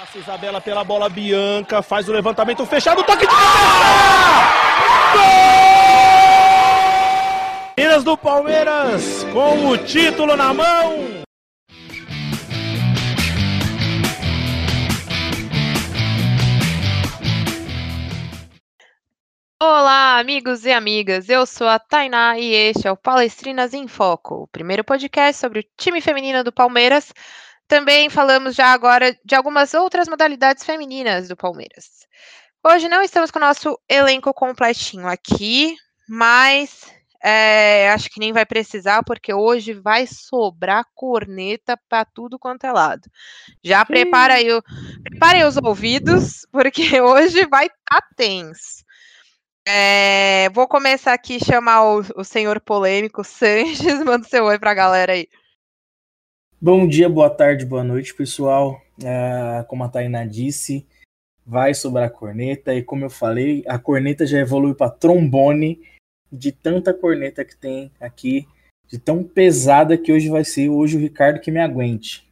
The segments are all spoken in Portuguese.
Passa Isabela pela bola, Bianca faz o levantamento fechado, toque de cabeça! Gol! Minas do Palmeiras com o título na mão. Olá, amigos e amigas. Eu sou a Tainá e este é o Palestrinas em Foco, o primeiro podcast sobre o time feminino do Palmeiras. Também falamos já agora de algumas outras modalidades femininas do Palmeiras. Hoje não estamos com o nosso elenco completinho aqui, mas é, acho que nem vai precisar, porque hoje vai sobrar corneta para tudo quanto é lado. Já prepara aí, o, preparem os ouvidos, porque hoje vai estar tá tenso. É, vou começar aqui a chamar o, o senhor polêmico Sanches. Manda seu oi pra galera aí. Bom dia, boa tarde, boa noite, pessoal. É, como a Tainá disse, vai sobrar a corneta. E como eu falei, a corneta já evoluiu para trombone de tanta corneta que tem aqui, de tão pesada que hoje vai ser. Hoje o Ricardo que me aguente.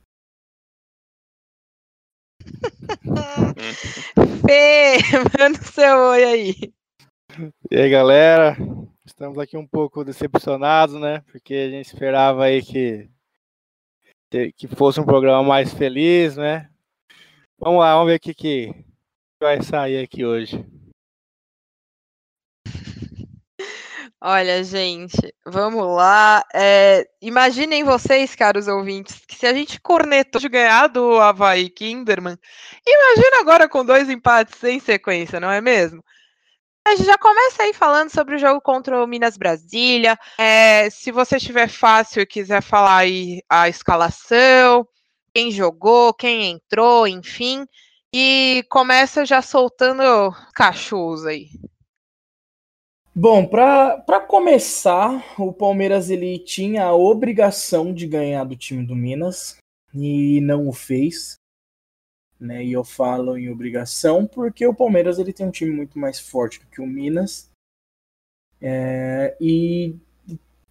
Fê, manda seu oi aí. E aí, galera? Estamos aqui um pouco decepcionados, né? Porque a gente esperava aí que que fosse um programa mais feliz, né? Vamos lá, vamos ver o que, que vai sair aqui hoje. Olha, gente, vamos lá. É, imaginem vocês, caros ouvintes, que se a gente cornetou de ganhar do Havaí Kinderman, imagina agora com dois empates em sequência, não é mesmo? Gente já começa aí falando sobre o jogo contra o Minas Brasília. É, se você tiver fácil e quiser falar aí a escalação, quem jogou, quem entrou, enfim. E começa já soltando cachorros aí. Bom, para começar, o Palmeiras ele tinha a obrigação de ganhar do time do Minas e não o fez né? E eu falo em obrigação porque o Palmeiras ele tem um time muito mais forte do que o Minas é, e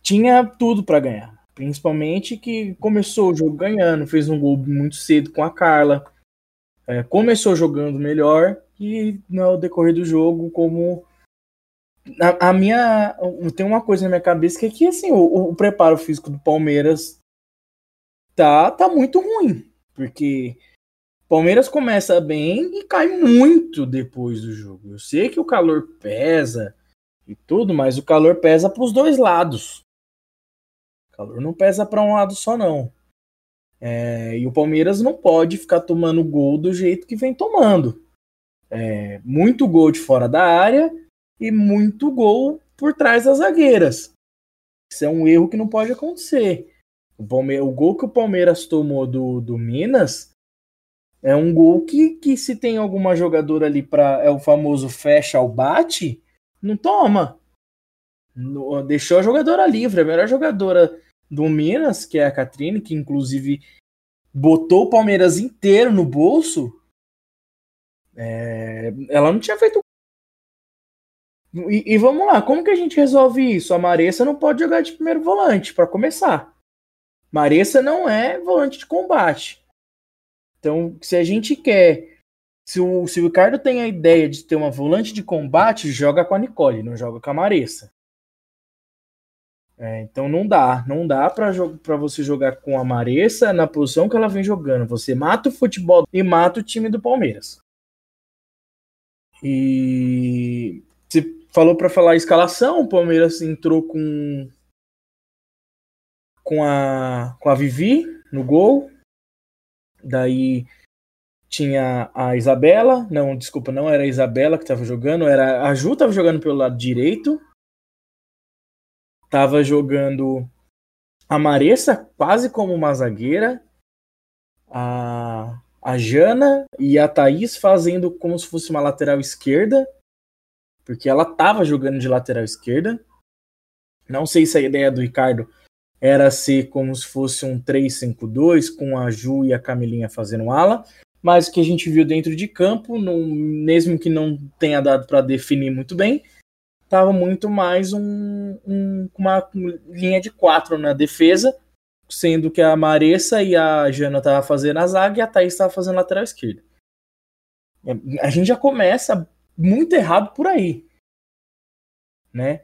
tinha tudo para ganhar. Principalmente que começou o jogo ganhando, fez um gol muito cedo com a Carla, é, começou jogando melhor e no decorrer do jogo, como a, a, minha tem uma coisa na minha cabeça que é que assim o, o preparo físico do Palmeiras tá tá muito ruim porque Palmeiras começa bem e cai muito depois do jogo. Eu sei que o calor pesa e tudo, mas o calor pesa para os dois lados. O calor não pesa para um lado só, não. É, e o Palmeiras não pode ficar tomando gol do jeito que vem tomando. É, muito gol de fora da área e muito gol por trás das zagueiras. Isso é um erro que não pode acontecer. O, o gol que o Palmeiras tomou do, do Minas é um gol que, que se tem alguma jogadora ali para é o famoso fecha ao bate, não toma. No, deixou a jogadora livre, a melhor jogadora do Minas, que é a Catrine, que inclusive botou o Palmeiras inteiro no bolso. É, ela não tinha feito. E, e, vamos lá, como que a gente resolve isso? A Maressa não pode jogar de primeiro volante, para começar. Maressa não é volante de combate. Então, se a gente quer. Se o, se o Ricardo tem a ideia de ter uma volante de combate, joga com a Nicole, não joga com a Maressa. É, então não dá, não dá para você jogar com a Maressa na posição que ela vem jogando. Você mata o futebol e mata o time do Palmeiras. E você falou para falar a escalação, o Palmeiras entrou com com a com a Vivi no gol, Daí tinha a Isabela, não, desculpa, não era a Isabela que estava jogando, era a Ju estava jogando pelo lado direito. Tava jogando a Maressa quase como uma zagueira. A, a Jana e a Thaís fazendo como se fosse uma lateral esquerda. Porque ela tava jogando de lateral esquerda. Não sei se a ideia do Ricardo era ser como se fosse um 3-5-2 com a Ju e a Camilinha fazendo ala, mas o que a gente viu dentro de campo, mesmo que não tenha dado para definir muito bem, estava muito mais um, um, uma linha de quatro na defesa, sendo que a Maressa e a Jana estavam fazendo a zaga e a Thaís estava fazendo lateral esquerda. A gente já começa muito errado por aí, né?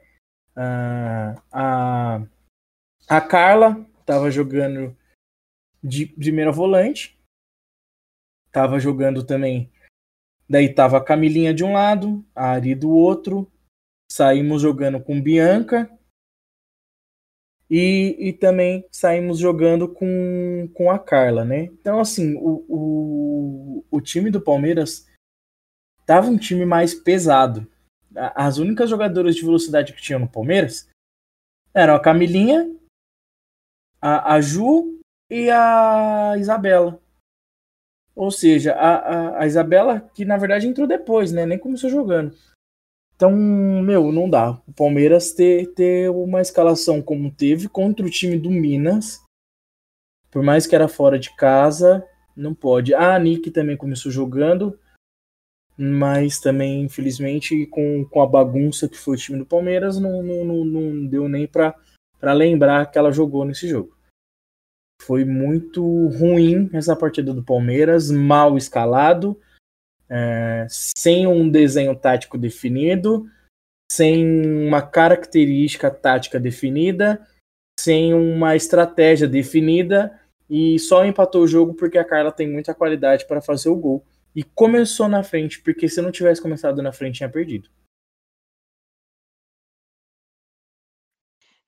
Ah, a, a Carla estava jogando de primeira volante, estava jogando também. Daí tava a Camilinha de um lado, a Ari do outro. Saímos jogando com Bianca, e, e também saímos jogando com, com a Carla, né? Então, assim, o, o, o time do Palmeiras tava um time mais pesado. As únicas jogadoras de velocidade que tinham no Palmeiras eram a Camilinha, a, a Ju e a Isabela. Ou seja, a, a, a Isabela, que na verdade entrou depois, né? Nem começou jogando. Então, meu, não dá. O Palmeiras ter, ter uma escalação como teve contra o time do Minas, por mais que era fora de casa, não pode. A Nick também começou jogando, mas também, infelizmente, com, com a bagunça que foi o time do Palmeiras, não, não, não, não deu nem para lembrar que ela jogou nesse jogo. Foi muito ruim essa partida do Palmeiras, mal escalado é, sem um desenho tático definido, sem uma característica tática definida, sem uma estratégia definida e só empatou o jogo porque a Carla tem muita qualidade para fazer o gol. E começou na frente, porque se não tivesse começado na frente, tinha perdido.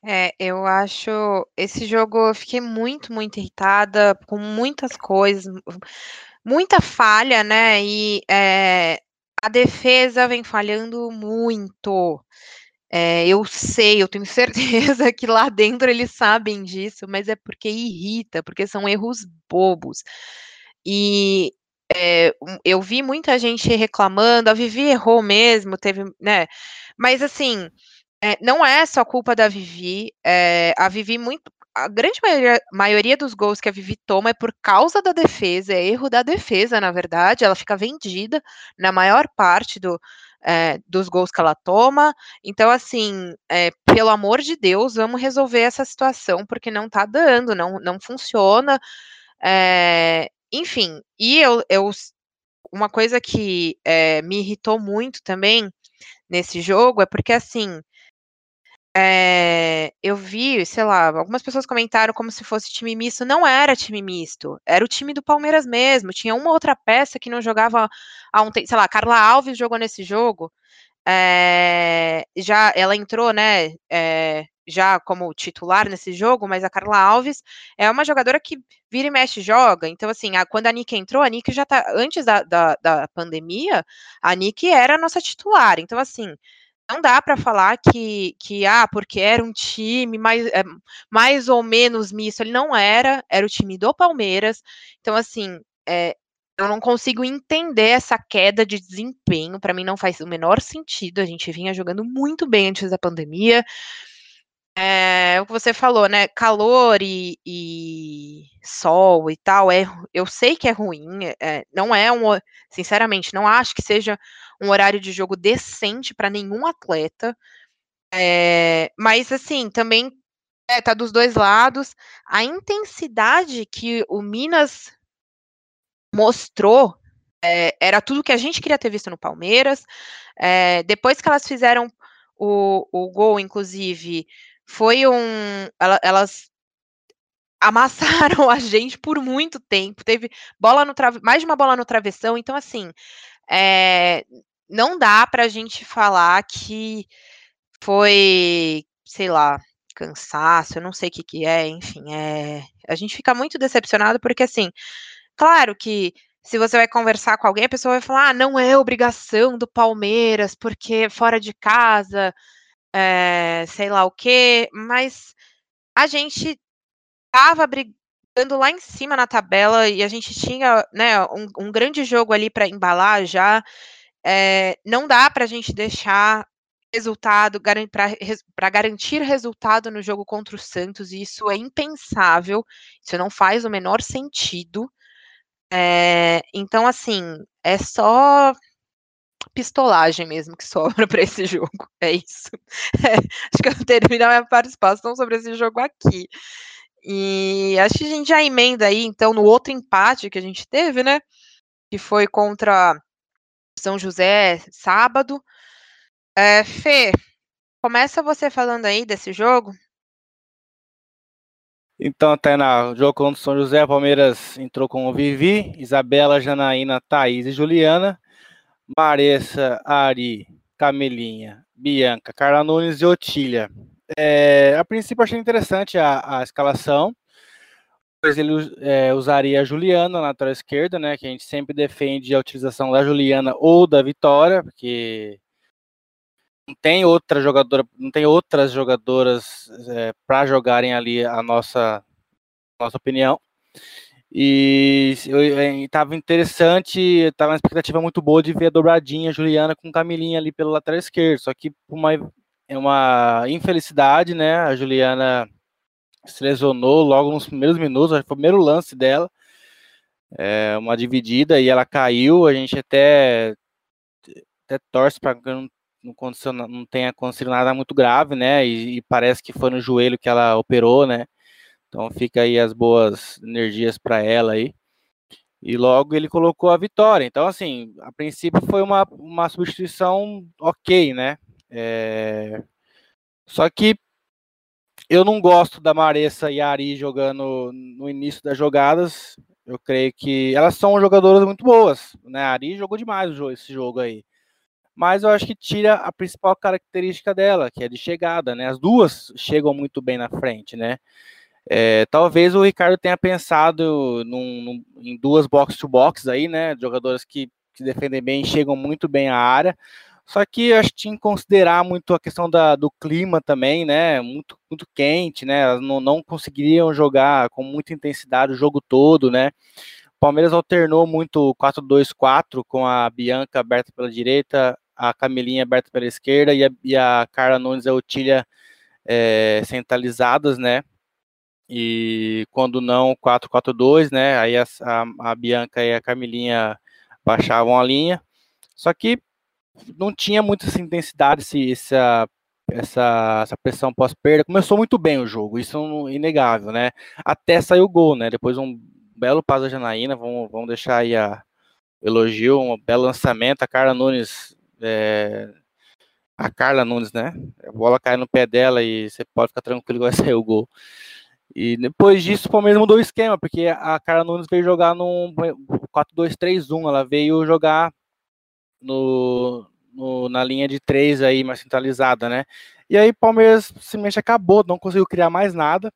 É, eu acho esse jogo eu fiquei muito, muito irritada com muitas coisas, muita falha, né? E é, a defesa vem falhando muito. É, eu sei, eu tenho certeza que lá dentro eles sabem disso, mas é porque irrita, porque são erros bobos. E é, eu vi muita gente reclamando, a Vivi errou mesmo, teve, né? Mas assim, é, não é só culpa da Vivi, é, a Vivi muito, a grande maioria, maioria, dos gols que a Vivi toma é por causa da defesa, é erro da defesa, na verdade. Ela fica vendida na maior parte do, é, dos gols que ela toma. Então, assim, é, pelo amor de Deus, vamos resolver essa situação, porque não tá dando, não, não funciona. É, enfim, e eu, eu, uma coisa que me irritou muito também nesse jogo é porque, assim, é, eu vi, sei lá, algumas pessoas comentaram como se fosse time misto. Não era time misto, era o time do Palmeiras mesmo. Tinha uma outra peça que não jogava há um tempo. Sei lá, Carla Alves jogou nesse jogo. É, já ela entrou, né? É, já como titular nesse jogo, mas a Carla Alves é uma jogadora que vira e mexe joga. Então, assim, a, quando a Nick entrou, a Nick já tá. Antes da, da, da pandemia, a Nick era a nossa titular. Então, assim não dá para falar que, que, ah, porque era um time mais, é, mais ou menos misto. Ele não era, era o time do Palmeiras. Então, assim, é, eu não consigo entender essa queda de desempenho. Para mim, não faz o menor sentido. A gente vinha jogando muito bem antes da pandemia. É, o que você falou, né? Calor e, e, sol e tal, é, eu sei que é ruim, é, não é um, sinceramente, não acho que seja um horário de jogo decente para nenhum atleta, é, mas assim, também é, tá dos dois lados. A intensidade que o Minas mostrou é, era tudo que a gente queria ter visto no Palmeiras. É, depois que elas fizeram o, o gol, inclusive, foi um. Elas amassaram a gente por muito tempo. Teve bola no mais de uma bola no travessão. Então, assim, é... não dá para a gente falar que foi, sei lá, cansaço, eu não sei o que, que é, enfim, é... a gente fica muito decepcionado porque, assim, claro que se você vai conversar com alguém, a pessoa vai falar, ah, não é obrigação do Palmeiras, porque fora de casa é, sei lá o quê, mas a gente estava brigando lá em cima na tabela e a gente tinha né, um, um grande jogo ali para embalar já. É, não dá para a gente deixar resultado para garantir resultado no jogo contra o Santos, e isso é impensável, isso não faz o menor sentido. É, então, assim, é só pistolagem mesmo que sobra para esse jogo. É isso. É, acho que eu termino a minha participação sobre esse jogo aqui. E acho que a gente já emenda aí, então, no outro empate que a gente teve, né? Que foi contra São José sábado. É, Fê, começa você falando aí desse jogo. Então, Tainá, jogo contra São José, Palmeiras entrou com o Vivi, Isabela, Janaína, Thaís e Juliana, Maressa, Ari, Camelinha, Bianca, Carla Nunes e Otília. É, a princípio achei interessante a, a escalação, pois ele é, usaria a Juliana na lateral esquerda, né, que a gente sempre defende a utilização da Juliana ou da Vitória, porque não tem outra jogadora, não tem outras jogadoras é, para jogarem ali a nossa, nossa opinião. E estava interessante, estava uma expectativa muito boa de ver a dobradinha Juliana com Camilinha ali pelo lateral esquerdo. Só que uma, é uma infelicidade, né? A Juliana se lesionou logo nos primeiros minutos, foi o primeiro lance dela. É uma dividida e ela caiu. A gente até, até torce para que não, não, não tenha acontecido nada muito grave, né? E, e parece que foi no joelho que ela operou, né? Então fica aí as boas energias para ela aí. E logo ele colocou a vitória. Então, assim, a princípio foi uma, uma substituição ok, né? É... Só que eu não gosto da Maressa e a Ari jogando no início das jogadas. Eu creio que elas são jogadoras muito boas, né? A Ari jogou demais esse jogo aí. Mas eu acho que tira a principal característica dela, que é de chegada, né? As duas chegam muito bem na frente, né? É, talvez o Ricardo tenha pensado num, num, em duas box-to-box aí, né? Jogadores que, que defendem bem, chegam muito bem à área. Só que acho que tinha que considerar muito a questão da, do clima também, né? Muito, muito quente, né? Elas não, não conseguiriam jogar com muita intensidade o jogo todo, né? O Palmeiras alternou muito 4-2-4 com a Bianca aberta pela direita, a Camilinha aberta pela esquerda e a, e a Carla Nunes e a Otília é, centralizadas, né? E quando não 4-4-2, né? Aí a, a, a, Bianca e a Carmelinha baixavam a linha. Só que não tinha muita essa intensidade, esse, essa, essa, essa pressão pós-perda. Começou muito bem o jogo, isso é inegável, né? Até saiu o gol, né? Depois um belo passo da Janaína, vamos, vamos deixar aí a elogio, um belo lançamento. A Carla Nunes. É, a Carla Nunes, né? A bola cai no pé dela e você pode ficar tranquilo que vai sair o gol. E depois disso, o Palmeiras mudou o esquema, porque a Cara Nunes veio jogar num 4-2-3-1, ela veio jogar no, no, na linha de três aí, mais centralizada, né? E aí Palmeiras simplesmente acabou, não conseguiu criar mais nada.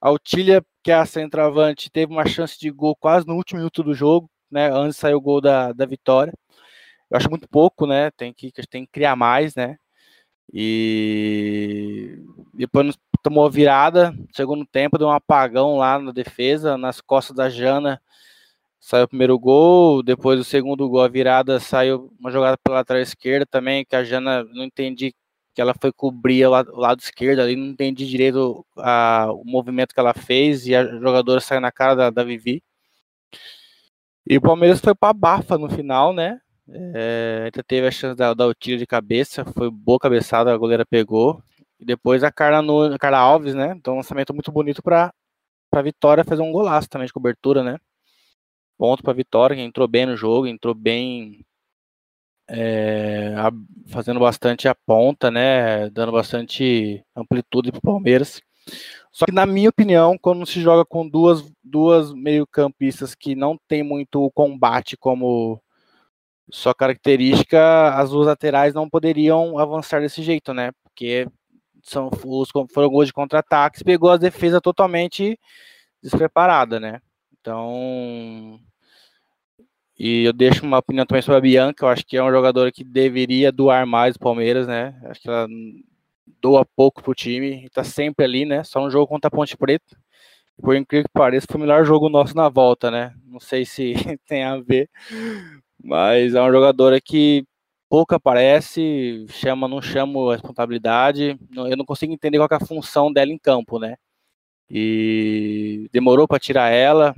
A Otília, que é a centroavante, teve uma chance de gol quase no último minuto do jogo, né? Antes saiu o gol da, da vitória. Eu acho muito pouco, né? Tem que, tem que criar mais, né? E depois tomou a virada, segundo tempo, deu um apagão lá na defesa, nas costas da Jana. Saiu o primeiro gol, depois do segundo gol, a virada saiu uma jogada pela lateral esquerda também, que a Jana não entendi que ela foi cobrir o lado, o lado esquerdo ali, não entendi direito a, o movimento que ela fez e a jogadora saiu na cara da, da Vivi. E o Palmeiras foi para bafa no final, né? É, ainda teve a chance da, o tiro de cabeça, foi boa cabeçada, a goleira pegou. E depois a Carla, no, a Carla Alves, né? Então, um lançamento muito bonito para a Vitória fazer um golaço também de cobertura, né? Ponto para Vitória, que entrou bem no jogo, entrou bem é, a, fazendo bastante a ponta, né? Dando bastante amplitude para o Palmeiras. Só que, na minha opinião, quando se joga com duas, duas meio-campistas que não tem muito combate como sua característica, as duas laterais não poderiam avançar desse jeito, né? Porque são os foram gols de contra-ataques, pegou a defesa totalmente despreparada, né? Então, e eu deixo uma opinião também sobre a Bianca, eu acho que é uma jogadora que deveria doar mais o Palmeiras, né? Acho que ela doa pouco pro time, tá sempre ali, né? Só um jogo contra a Ponte Preta. Por incrível que pareça, foi o melhor jogo nosso na volta, né? Não sei se tem a ver, mas é uma jogadora que pouco aparece, chama, não chama a responsabilidade. Eu não consigo entender qual é a função dela em campo, né? E demorou para tirar ela.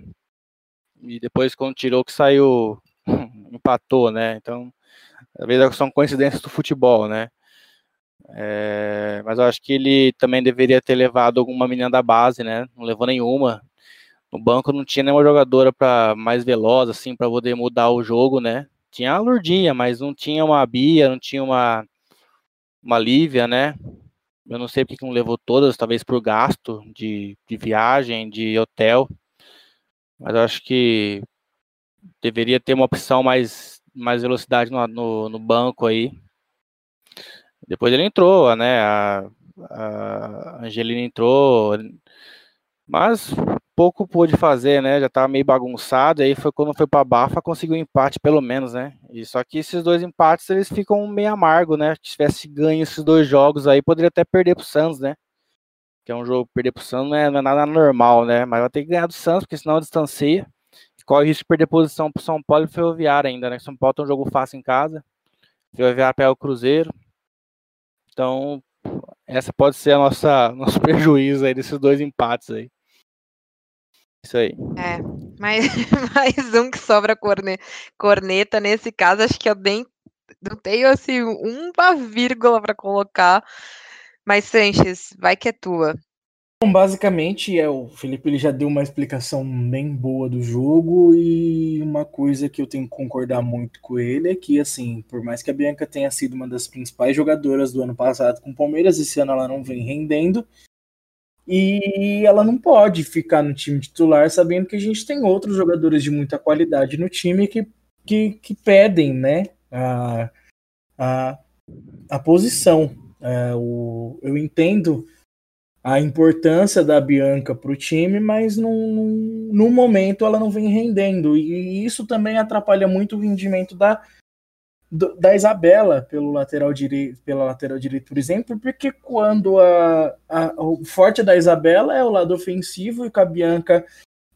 E depois, quando tirou, que saiu, empatou, né? Então, às vezes são coincidências do futebol, né? É, mas eu acho que ele também deveria ter levado alguma menina da base, né? Não levou nenhuma. No banco não tinha nenhuma jogadora para mais veloz, assim, para poder mudar o jogo, né? Tinha a Lurdinha, mas não tinha uma Bia, não tinha uma, uma Lívia, né? Eu não sei porque não levou todas, talvez por gasto de, de viagem, de hotel. Mas eu acho que deveria ter uma opção mais, mais velocidade no, no, no banco aí. Depois ele entrou, né? A, a Angelina entrou, mas pouco pôde fazer, né? Já tava meio bagunçado, aí foi quando foi para Bafa, conseguiu um empate pelo menos, né? E só que esses dois empates eles ficam meio amargo, né? Se tivesse ganho esses dois jogos aí, poderia até perder pro Santos, né? Que é um jogo perder pro Santos não é, não é nada normal, né? Mas vai ter que ganhar do Santos, porque senão distancia. Corre o risco de perder posição pro São Paulo e Ferroviário ainda, né? São Paulo tem um jogo fácil em casa. Ferroviário pega o Cruzeiro. Então, essa pode ser a nossa nosso prejuízo aí desses dois empates aí. Isso aí. É, mais, mais um que sobra corne, corneta. Nesse caso, acho que eu nem não tenho assim uma vírgula para colocar. Mas Sanches, vai que é tua. Bom, basicamente, é, o Felipe ele já deu uma explicação bem boa do jogo e uma coisa que eu tenho que concordar muito com ele é que, assim, por mais que a Bianca tenha sido uma das principais jogadoras do ano passado com o Palmeiras, esse ano ela não vem rendendo e ela não pode ficar no time titular sabendo que a gente tem outros jogadores de muita qualidade no time que, que, que pedem, né, a, a, a posição. É, o, eu entendo a importância da Bianca para o time, mas no, no momento ela não vem rendendo. E isso também atrapalha muito o rendimento da, da Isabela pelo lateral direito, pela lateral direito, por exemplo, porque quando a, a, o forte da Isabela é o lado ofensivo e com a Bianca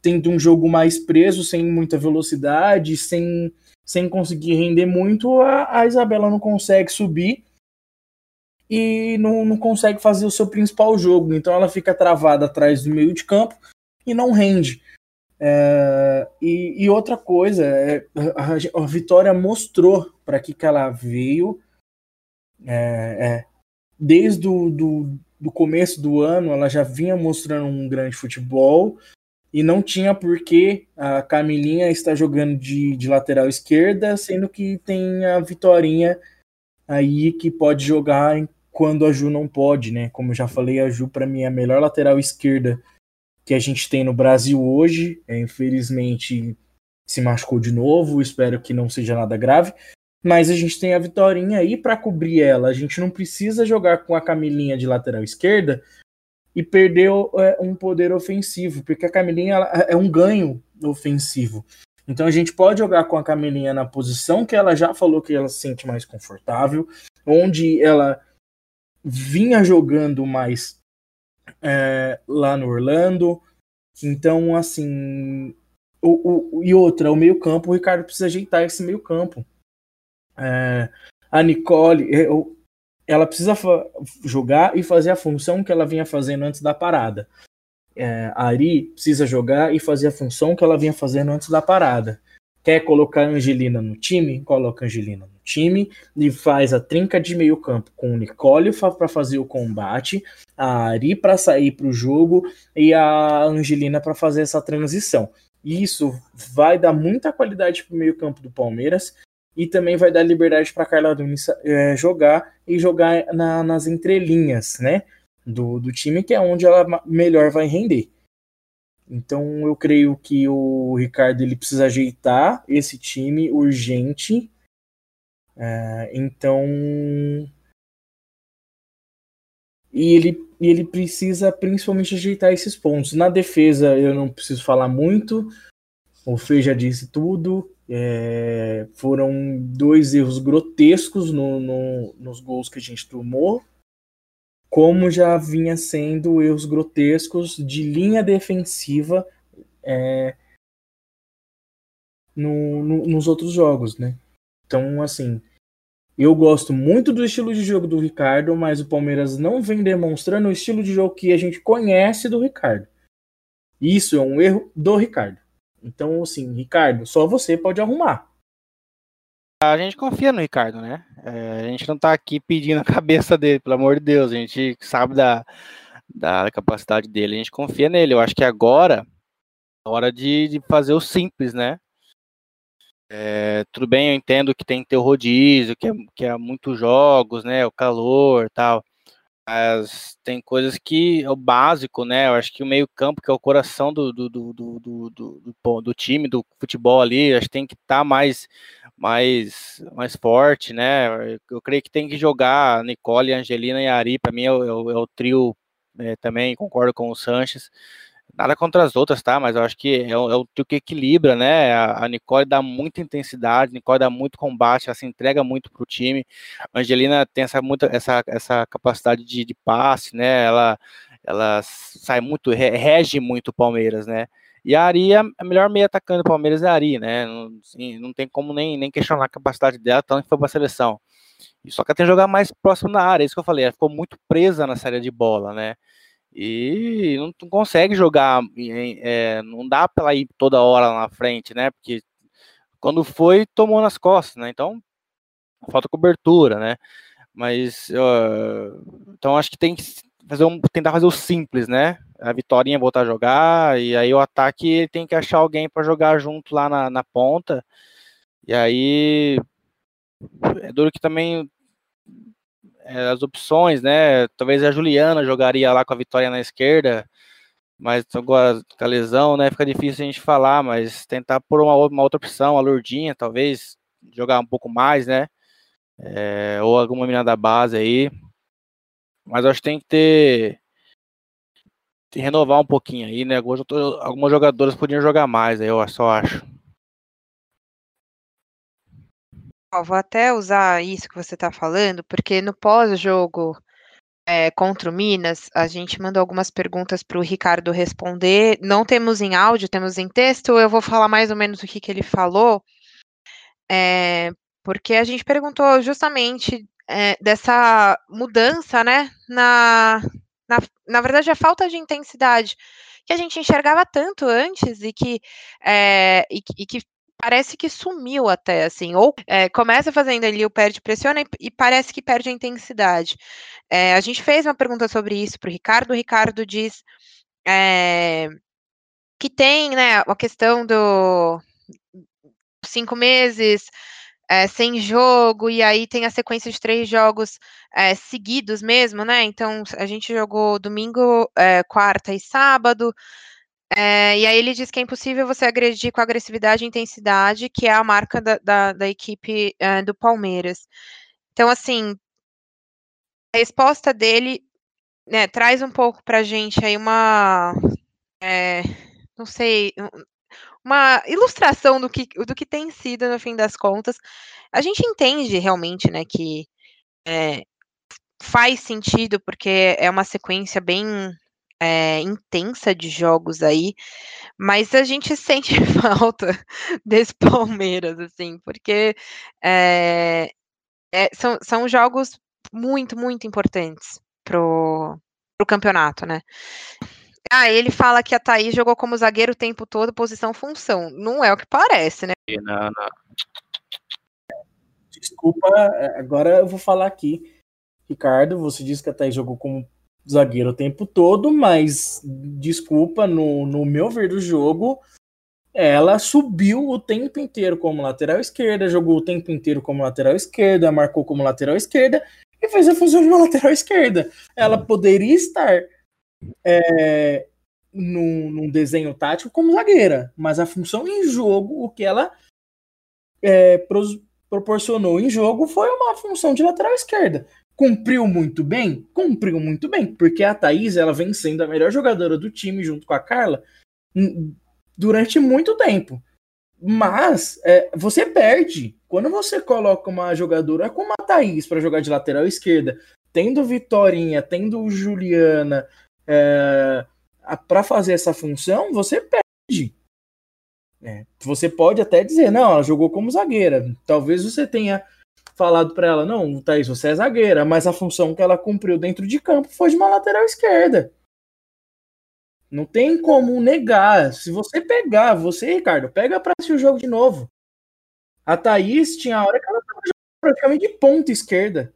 tendo um jogo mais preso, sem muita velocidade, sem, sem conseguir render muito, a, a Isabela não consegue subir e não, não consegue fazer o seu principal jogo. Então ela fica travada atrás do meio de campo e não rende. É, e, e, outra coisa, é, a, a, Vitória mostrou para que, que ela veio. É, é, desde o do, do começo do ano, ela já vinha mostrando um grande futebol e não tinha por que a Camilinha estar jogando de, de lateral esquerda, sendo que tem a Vitorinha aí que pode jogar quando a Ju não pode, né? Como eu já falei, a Ju para mim é a melhor lateral esquerda que a gente tem no Brasil hoje. É, infelizmente se machucou de novo, espero que não seja nada grave. Mas a gente tem a Vitorinha aí para cobrir ela. A gente não precisa jogar com a Camilinha de lateral esquerda e perder é, um poder ofensivo, porque a Camilinha ela, é um ganho ofensivo. Então a gente pode jogar com a Camilinha na posição que ela já falou que ela se sente mais confortável, onde ela vinha jogando mais é, lá no Orlando. Então, assim. O, o, e outra, o meio-campo, o Ricardo precisa ajeitar esse meio-campo. É, a Nicole, ela precisa jogar e fazer a função que ela vinha fazendo antes da parada. É, a Ari precisa jogar e fazer a função que ela vinha fazendo antes da parada. Quer colocar a Angelina no time? Coloca a Angelina time e faz a trinca de meio campo com o Nicole para fazer o combate, a Ari para sair para o jogo e a Angelina para fazer essa transição. Isso vai dar muita qualidade para o meio campo do Palmeiras e também vai dar liberdade para Carla Nunes é, jogar e jogar na, nas entrelinhas, né? Do, do time, que é onde ela melhor vai render. Então eu creio que o Ricardo ele precisa ajeitar esse time urgente. É, então e ele, ele precisa principalmente ajeitar esses pontos. Na defesa eu não preciso falar muito. O Fê já disse tudo. É, foram dois erros grotescos no, no, nos gols que a gente tomou como já vinha sendo erros grotescos de linha defensiva é, no, nos outros jogos, né? Então, assim, eu gosto muito do estilo de jogo do Ricardo, mas o Palmeiras não vem demonstrando o estilo de jogo que a gente conhece do Ricardo. Isso é um erro do Ricardo. Então, assim, Ricardo, só você pode arrumar a gente confia no Ricardo, né? É, a gente não tá aqui pedindo a cabeça dele, pelo amor de Deus. A gente sabe da, da capacidade dele, a gente confia nele. Eu acho que agora é hora de, de fazer o simples, né? É, tudo bem, eu entendo que tem que ter o rodízio, que é, que é muitos jogos, né? O calor tal. Mas tem coisas que é o básico, né? Eu acho que o meio-campo, que é o coração do, do, do, do, do, do, time, do futebol ali, acho que tem que estar tá mais, mais, mais forte, né? Eu creio que tem que jogar Nicole, Angelina e Ari, para mim é é é o trio é, também, concordo com o Sanches. Nada contra as outras, tá? Mas eu acho que é o, é o que equilibra, né? A, a, Nicole dá muita intensidade, Nicole dá muito combate, ela se entrega muito pro time. A Angelina tem essa, muita, essa, essa capacidade de, de passe, né? Ela, ela sai muito, rege muito o Palmeiras, né? E a Ari, a melhor meia atacante do Palmeiras é a Ari, né? Não, assim, não tem como nem, nem questionar a capacidade dela, tanto que foi para seleção. Só que ela tem que jogar mais próximo da área, é isso que eu falei. Ela ficou muito presa na série de bola, né? E não, consegue jogar, é, não dá para ir toda hora na frente, né? Porque quando foi, tomou nas costas, né? Então, falta cobertura, né? Mas, uh, então acho que tem que fazer um, tentar fazer o simples, né? A Vitorinha voltar a jogar, e aí o ataque tem que achar alguém para jogar junto lá na, na ponta. E aí é duro que também as opções, né? Talvez a Juliana jogaria lá com a Vitória na esquerda, mas agora com a lesão, né? Fica difícil a gente falar, mas tentar por uma, uma outra opção, a Lourdinha, talvez jogar um pouco mais, né? É, ou alguma mina da base aí. Mas acho que tem que ter. Tem que renovar um pouquinho aí, né? Algumas, algumas jogadoras podiam jogar mais, aí eu só acho. Vou até usar isso que você está falando, porque no pós-jogo é, contra o Minas, a gente mandou algumas perguntas para o Ricardo responder. Não temos em áudio, temos em texto. Eu vou falar mais ou menos o que, que ele falou, é, porque a gente perguntou justamente é, dessa mudança, né, na, na, na verdade, a falta de intensidade que a gente enxergava tanto antes e que, é, e, e que parece que sumiu até, assim, ou é, começa fazendo ali o perde pressiona e, e parece que perde a intensidade. É, a gente fez uma pergunta sobre isso para o Ricardo, o Ricardo diz é, que tem, né, a questão do cinco meses sem jogo, e aí tem a sequência de três jogos seguidos mesmo, né? Então a gente jogou domingo, quarta e sábado. É, e aí ele diz que é impossível você agredir com agressividade e intensidade, que é a marca da, da, da equipe é, do Palmeiras. Então, assim, a resposta dele né, traz um pouco para a gente aí uma, é, não sei, uma ilustração do que, do que tem sido no fim das contas. A gente entende realmente, né, que é, faz sentido, porque é uma sequência bem é, intensa de jogos aí, mas a gente sente falta desse Palmeiras, assim, porque é, é, são, são jogos muito, muito importantes pro, pro campeonato, né? Ah, ele fala que a Thaís jogou como zagueiro o tempo todo, posição-função. Não é o que parece, né? Não, não. Desculpa, agora eu vou falar aqui. Ricardo, você disse que a Thaís jogou como zagueiro o tempo todo, mas desculpa, no, no meu ver do jogo, ela subiu o tempo inteiro como lateral esquerda, jogou o tempo inteiro como lateral esquerda, marcou como lateral esquerda e fez a função de uma lateral esquerda. Ela poderia estar é, num, num, desenho tático como zagueira, mas a função em jogo, o que ela é, pros, proporcionou em jogo foi uma função de lateral esquerda. Cumpriu muito bem? Cumpriu muito bem, porque a Thaís ela vem sendo a melhor jogadora do time junto com a Carla durante muito tempo. Mas é, você perde quando você coloca uma jogadora como a Thaís para jogar de lateral esquerda, tendo Vitorinha, tendo Juliana é, para fazer essa função, você perde. É, você pode até dizer, não, ela jogou como zagueira. Talvez você tenha falado para ela: não, Thaís, você é zagueira, mas a função que ela cumpriu dentro de campo foi de uma lateral esquerda. Não tem como negar. Se você pegar, você, Ricardo, pega para assistir o jogo de novo. A Thaís tinha a hora que ela estava praticamente de ponta esquerda.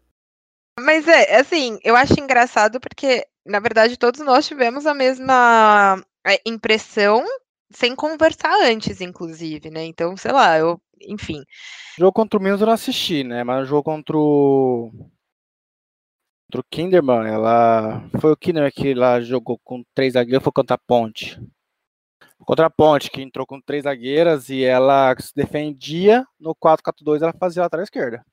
Mas é, assim, eu acho engraçado porque, na verdade, todos nós tivemos a mesma é, impressão sem conversar antes, inclusive, né? Então, sei lá, eu enfim. O jogo contra o Minas eu não assisti, né? Mas o jogo contra o. Contra o Kinderman, ela. Foi o Kinderman que lá jogou com três zagueiros, foi contra a Ponte. Contra a Ponte, que entrou com três zagueiras e ela se defendia no 4-4-2, ela fazia lateral esquerda.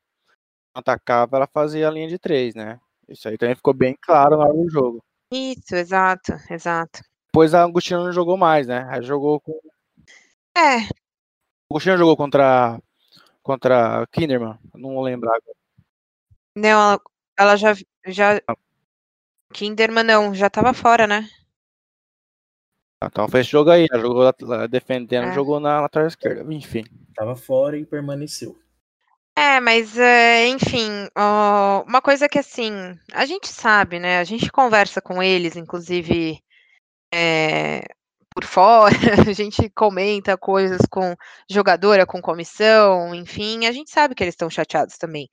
Atacava, ela fazia a linha de três, né? Isso aí também ficou bem claro na hora do jogo. Isso, exato, exato. Depois a Agostina não jogou mais, né? Aí jogou com. É. O Agostina jogou contra. Contra Kinderman, não vou lembrar agora. Não, ela, ela já. já... Kinderman não, já tava fora, né? Então fez esse jogo aí, ela jogou lá defendendo, É. jogou na lateral esquerda, enfim. Tava fora e permaneceu. É, mas é, enfim, uma coisa que assim, a gente sabe, né? A gente conversa com eles, inclusive é, por fora, a gente comenta coisas com jogadora, com comissão, enfim, a gente sabe que eles estão chateados também.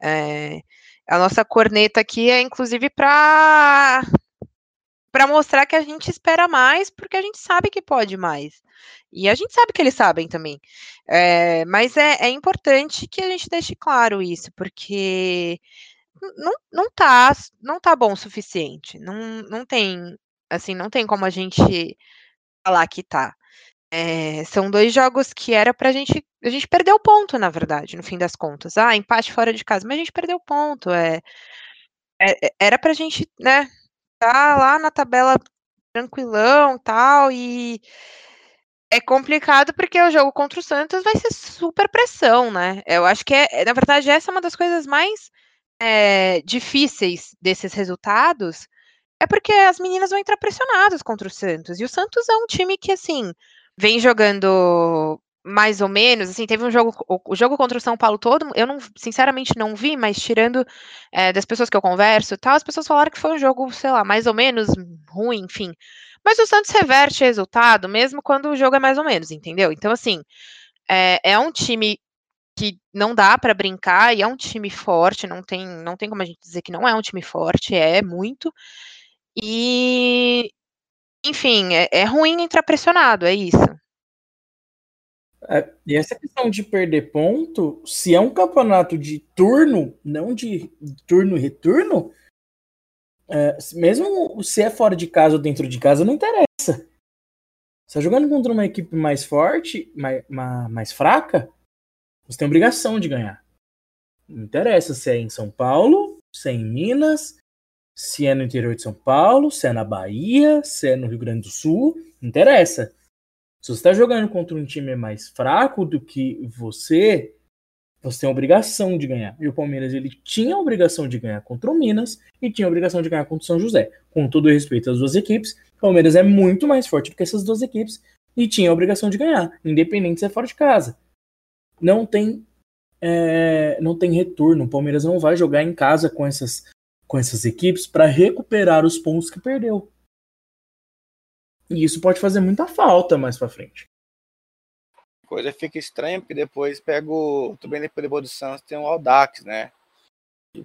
É, a nossa corneta aqui é inclusive para para mostrar que a gente espera mais, porque a gente sabe que pode mais. E a gente sabe que eles sabem também. É, mas é, é importante que a gente deixe claro isso, porque não, não tá não tá bom o suficiente. Não, não tem assim, não tem como a gente falar que tá. É, são dois jogos que era pra gente. A gente perdeu ponto, na verdade, no fim das contas. Ah, empate fora de casa, mas a gente perdeu ponto. É, é, era pra gente, né, tá lá na tabela tranquilão tal, e é complicado porque o jogo contra o Santos vai ser super pressão, né? Eu acho que é, na verdade, essa é uma das coisas mais é, difíceis desses resultados, é porque as meninas vão entrar pressionadas contra o Santos. E o Santos é um time que, assim, vem jogando mais ou menos, assim, teve um jogo, o, jogo contra o São Paulo todo, eu não, sinceramente não vi, mas tirando é, das pessoas que eu converso tal, as pessoas falaram que foi um jogo, sei lá, mais ou menos ruim, enfim. Mas o Santos reverte o resultado, mesmo quando o jogo é mais ou menos, entendeu? Então, assim, é, é um time que não dá para brincar e é um time forte, não tem, não tem como a gente dizer que não é um time forte, é muito. E, enfim, é, é ruim entrar pressionado, é isso. É, e essa questão de perder ponto, se é um campeonato de turno, não de turno e retorno, é, mesmo se é fora de casa ou dentro de casa, não interessa. Você tá jogando contra uma equipe mais forte, mais, mais, mais fraca, você tem obrigação de ganhar. Não interessa se é em São Paulo, se é em Minas, se é no interior de São Paulo, se é na Bahia, se é no Rio Grande do Sul, não interessa. Se você está jogando contra um time mais fraco do que você, você tem a obrigação de ganhar. E o Palmeiras ele tinha a obrigação de ganhar contra o Minas e tinha a obrigação de ganhar contra o São José. Com todo respeito às duas equipes, o Palmeiras é muito mais forte do que essas duas equipes e tinha a obrigação de ganhar, independente se é fora de casa. Não tem é, não tem retorno. O Palmeiras não vai jogar em casa com essas com essas equipes para recuperar os pontos que perdeu. E isso pode fazer muita falta mais para frente. Coisa fica estranha, porque depois pego. Também depois, do Santos tem o Audax, né?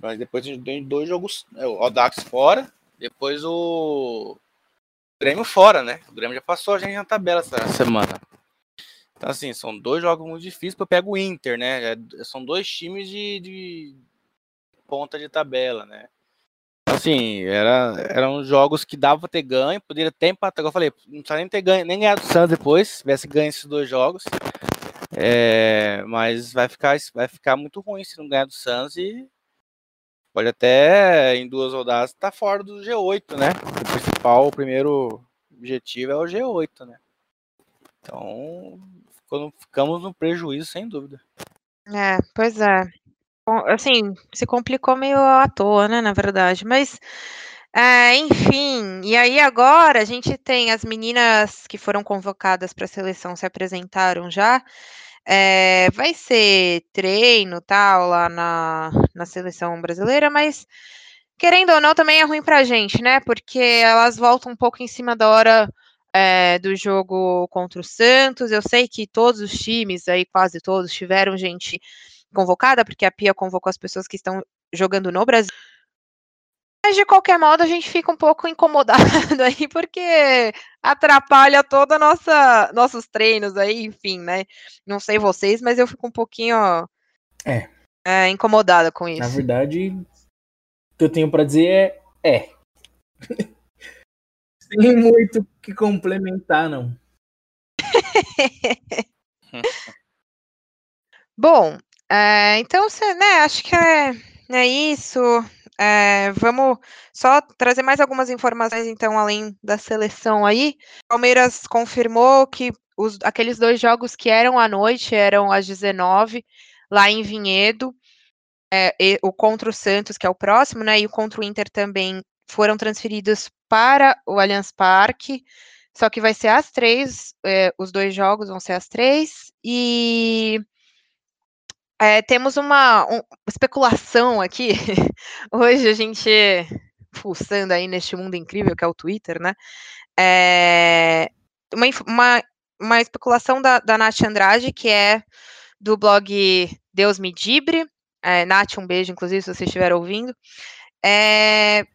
Mas depois tem dois jogos. O Audax fora, depois o. Grêmio fora, né? O Grêmio já passou a gente na tabela essa semana. Então, assim, são dois jogos muito difíceis, eu pego o Inter, né? São dois times de, de ponta de tabela, né? Assim, era, eram jogos que dava pra ter ganho, poderia ter empatado. Eu falei, não precisa nem ter ganho, nem ganhar do Santos depois, se tivesse ganho esses dois jogos. É, mas vai ficar, vai ficar muito ruim se não ganhar do Santos e pode até em duas rodadas estar tá fora do G8, né? O principal, o primeiro objetivo é o G8, né? Então, ficamos no prejuízo sem dúvida. É, pois é assim, se complicou meio à toa, né, na verdade, mas é, enfim, e aí agora a gente tem as meninas que foram convocadas para a seleção se apresentaram já. É, vai ser treino tal lá na, na seleção brasileira, mas querendo ou não, também é ruim para a gente, né? Porque elas voltam um pouco em cima da hora é, do jogo contra o Santos. Eu sei que todos os times, aí quase todos, tiveram gente convocada, porque a Pia convocou as pessoas que estão jogando no Brasil. Mas de qualquer modo a gente fica um pouco incomodado aí, porque atrapalha toda a nossa nossos treinos aí, enfim, né? Não sei vocês, mas eu fico um pouquinho É. é, incomodada com isso. Na verdade, o que eu tenho pra dizer é. É. Sem muito o que complementar, não. Bom, é, então, né, acho que é, é isso. É, vamos só trazer mais algumas informações, então, além da seleção aí. Palmeiras confirmou que os, aqueles dois jogos que eram à noite, eram às 19, lá em Vinhedo, é, e, o contra o Santos, que é o próximo, né, e o contra o Inter também foram transferidos para o Allianz Parque, só que vai ser às três, é, os dois jogos vão ser às três, e é, temos uma, uma, especulação aqui. Hoje a gente pulsando aí neste mundo incrível que é o Twitter, né? É, uma, uma, uma especulação da, da Nath Andrade, que é do blog Deus Me Dibre. É, Nath, um beijo, inclusive, se você estiver ouvindo. É,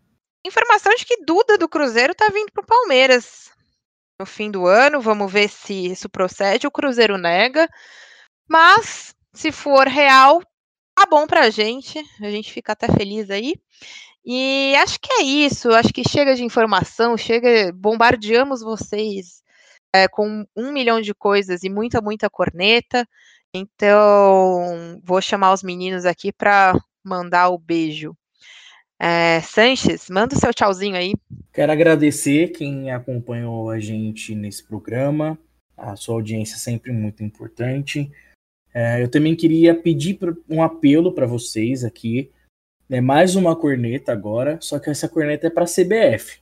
informação de que Duda do Cruzeiro tá vindo para o Palmeiras no fim do ano. Vamos ver se isso procede. O Cruzeiro nega, mas se for real, tá bom pra gente. A gente fica até feliz aí. E acho que é isso. Acho que chega de informação, chega, bombardeamos vocês é, com um milhão de coisas e muita, muita corneta. Então, vou chamar os meninos aqui para mandar o beijo. É, Sanches, manda o seu tchauzinho aí. Quero agradecer quem acompanhou a gente nesse programa. A sua audiência é sempre muito importante. É, eu também queria pedir um apelo para vocês aqui. É mais uma corneta agora, só que essa corneta é para a CBF.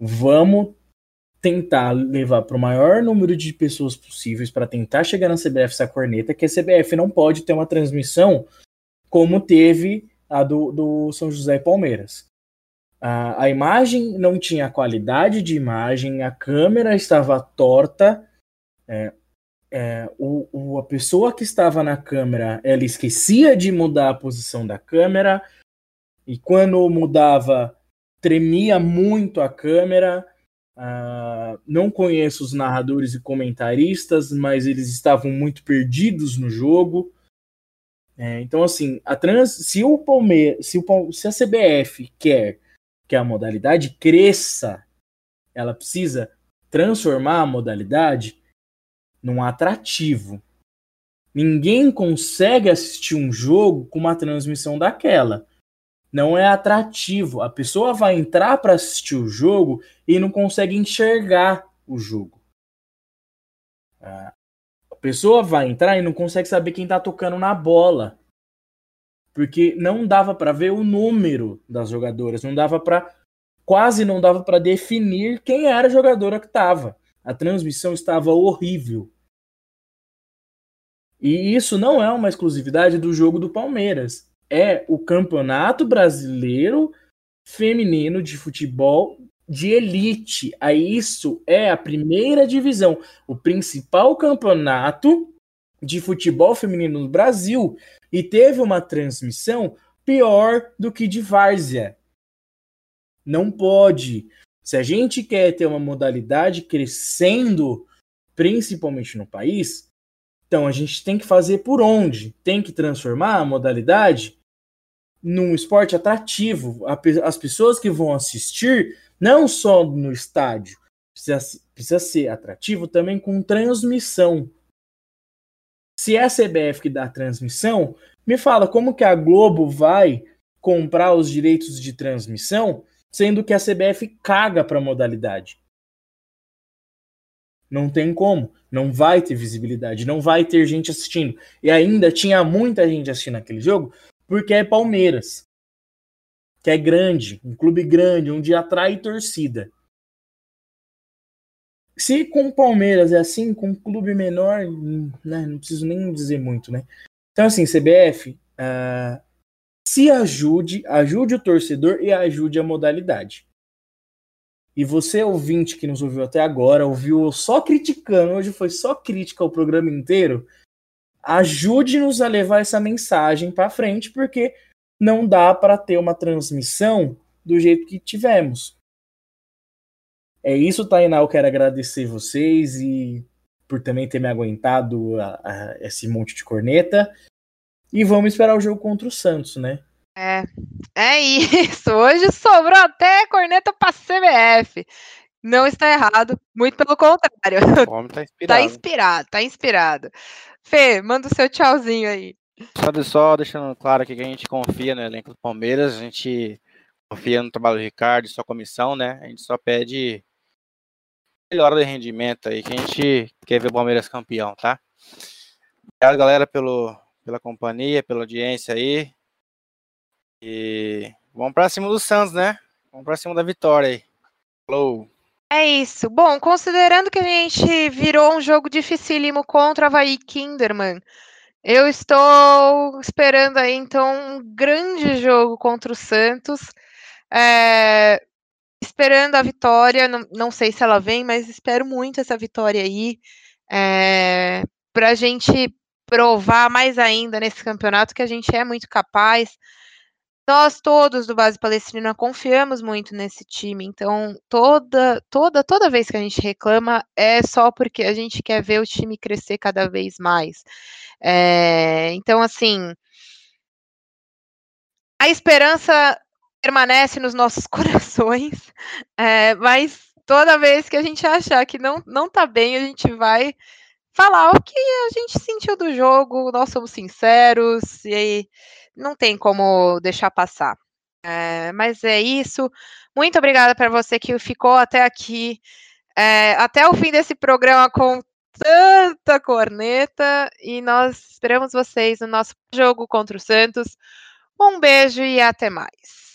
Vamos tentar levar para o maior número de pessoas possíveis para tentar chegar na CBF essa corneta, que a CBF não pode ter uma transmissão como teve a do, do São José Palmeiras. A, a imagem não tinha qualidade de imagem, a câmera estava torta, é, é, o, o, a pessoa que estava na câmera ela esquecia de mudar a posição da câmera e quando mudava tremia muito a câmera. Uh, não conheço os narradores e comentaristas, mas eles estavam muito perdidos no jogo. É, então, assim, a trans, se o Palmeiras, se, o, se a CBF quer que a modalidade cresça, ela precisa transformar a modalidade num atrativo. Ninguém consegue assistir um jogo com uma transmissão daquela. Não é atrativo. A pessoa vai entrar para assistir o jogo e não consegue enxergar o jogo. A pessoa vai entrar e não consegue saber quem está tocando na bola. Porque não dava para ver o número das jogadoras, não dava para quase não dava para definir quem era a jogadora que estava. A transmissão estava horrível. E isso não é uma exclusividade do jogo do Palmeiras. É o Campeonato Brasileiro Feminino de Futebol de Elite. Aí isso é a primeira divisão, o principal campeonato de futebol feminino no Brasil e teve uma transmissão pior do que de várzea. Não pode. Se a gente quer ter uma modalidade crescendo, principalmente no país, então a gente tem que fazer por onde? Tem que transformar a modalidade num esporte atrativo. As pessoas que vão assistir, não só no estádio, precisa, precisa ser atrativo também com transmissão. Se é a CBF que dá a transmissão, me fala como que a Globo vai comprar os direitos de transmissão, sendo que a CBF caga para a modalidade. Não tem como. Não vai ter visibilidade, não vai ter gente assistindo. E ainda tinha muita gente assistindo aquele jogo porque é Palmeiras. Que é grande, um clube grande, onde atrai torcida. Se com Palmeiras é assim, com um clube menor, né, não preciso nem dizer muito, né? Então, assim, CBF, uh, ah, se ajude, ajude o torcedor e ajude a modalidade. E você, ouvinte que nos ouviu até agora, ouviu só criticando, hoje foi só crítica o programa inteiro, ajude-nos a levar essa mensagem para frente, porque não dá para ter uma transmissão do jeito que tivemos. É isso, Tainá. Eu quero agradecer vocês e por também ter me aguentado a, a, esse monte de corneta. E vamos esperar o jogo contra o Santos, né? É, é isso. Hoje sobrou até corneta para CBF. Não está errado, muito pelo contrário. O homem tá inspirado. Tá inspirado, tá inspirado. Fê, manda o seu tchauzinho aí. Só, só deixando claro aqui que a gente confia no elenco do Palmeiras, a gente confia no trabalho do Ricardo e sua comissão, né? A gente só pede melhora de rendimento aí, que a gente quer ver o Palmeiras campeão, tá? Obrigado, galera, pelo, pela companhia, pela audiência aí. E vamos pra cima do Santos, né? Vamos pra cima da vitória aí. Falou! É isso. Bom, considerando que a gente virou um jogo dificílimo contra a Havaí Kinderman, eu estou esperando aí, então, um grande jogo contra o Santos. É, esperando a vitória, não, não, sei se ela vem, mas espero muito essa vitória aí. É, para a gente provar mais ainda nesse campeonato que a gente é muito capaz. Nós todos do Base Palestrina confiamos muito nesse time, então toda, toda, toda vez que a gente reclama é só porque a gente quer ver o time crescer cada vez mais. É, então, assim, a esperança permanece nos nossos corações, é, mas toda vez que a gente achar que não, não tá bem, a gente vai falar o que a gente sentiu do jogo, nós somos sinceros, e não tem como deixar passar. É, mas é isso. Muito obrigada para você que ficou até aqui, é, até o fim desse programa com tanta corneta. E nós esperamos vocês no nosso jogo contra o Santos. Um beijo e até mais.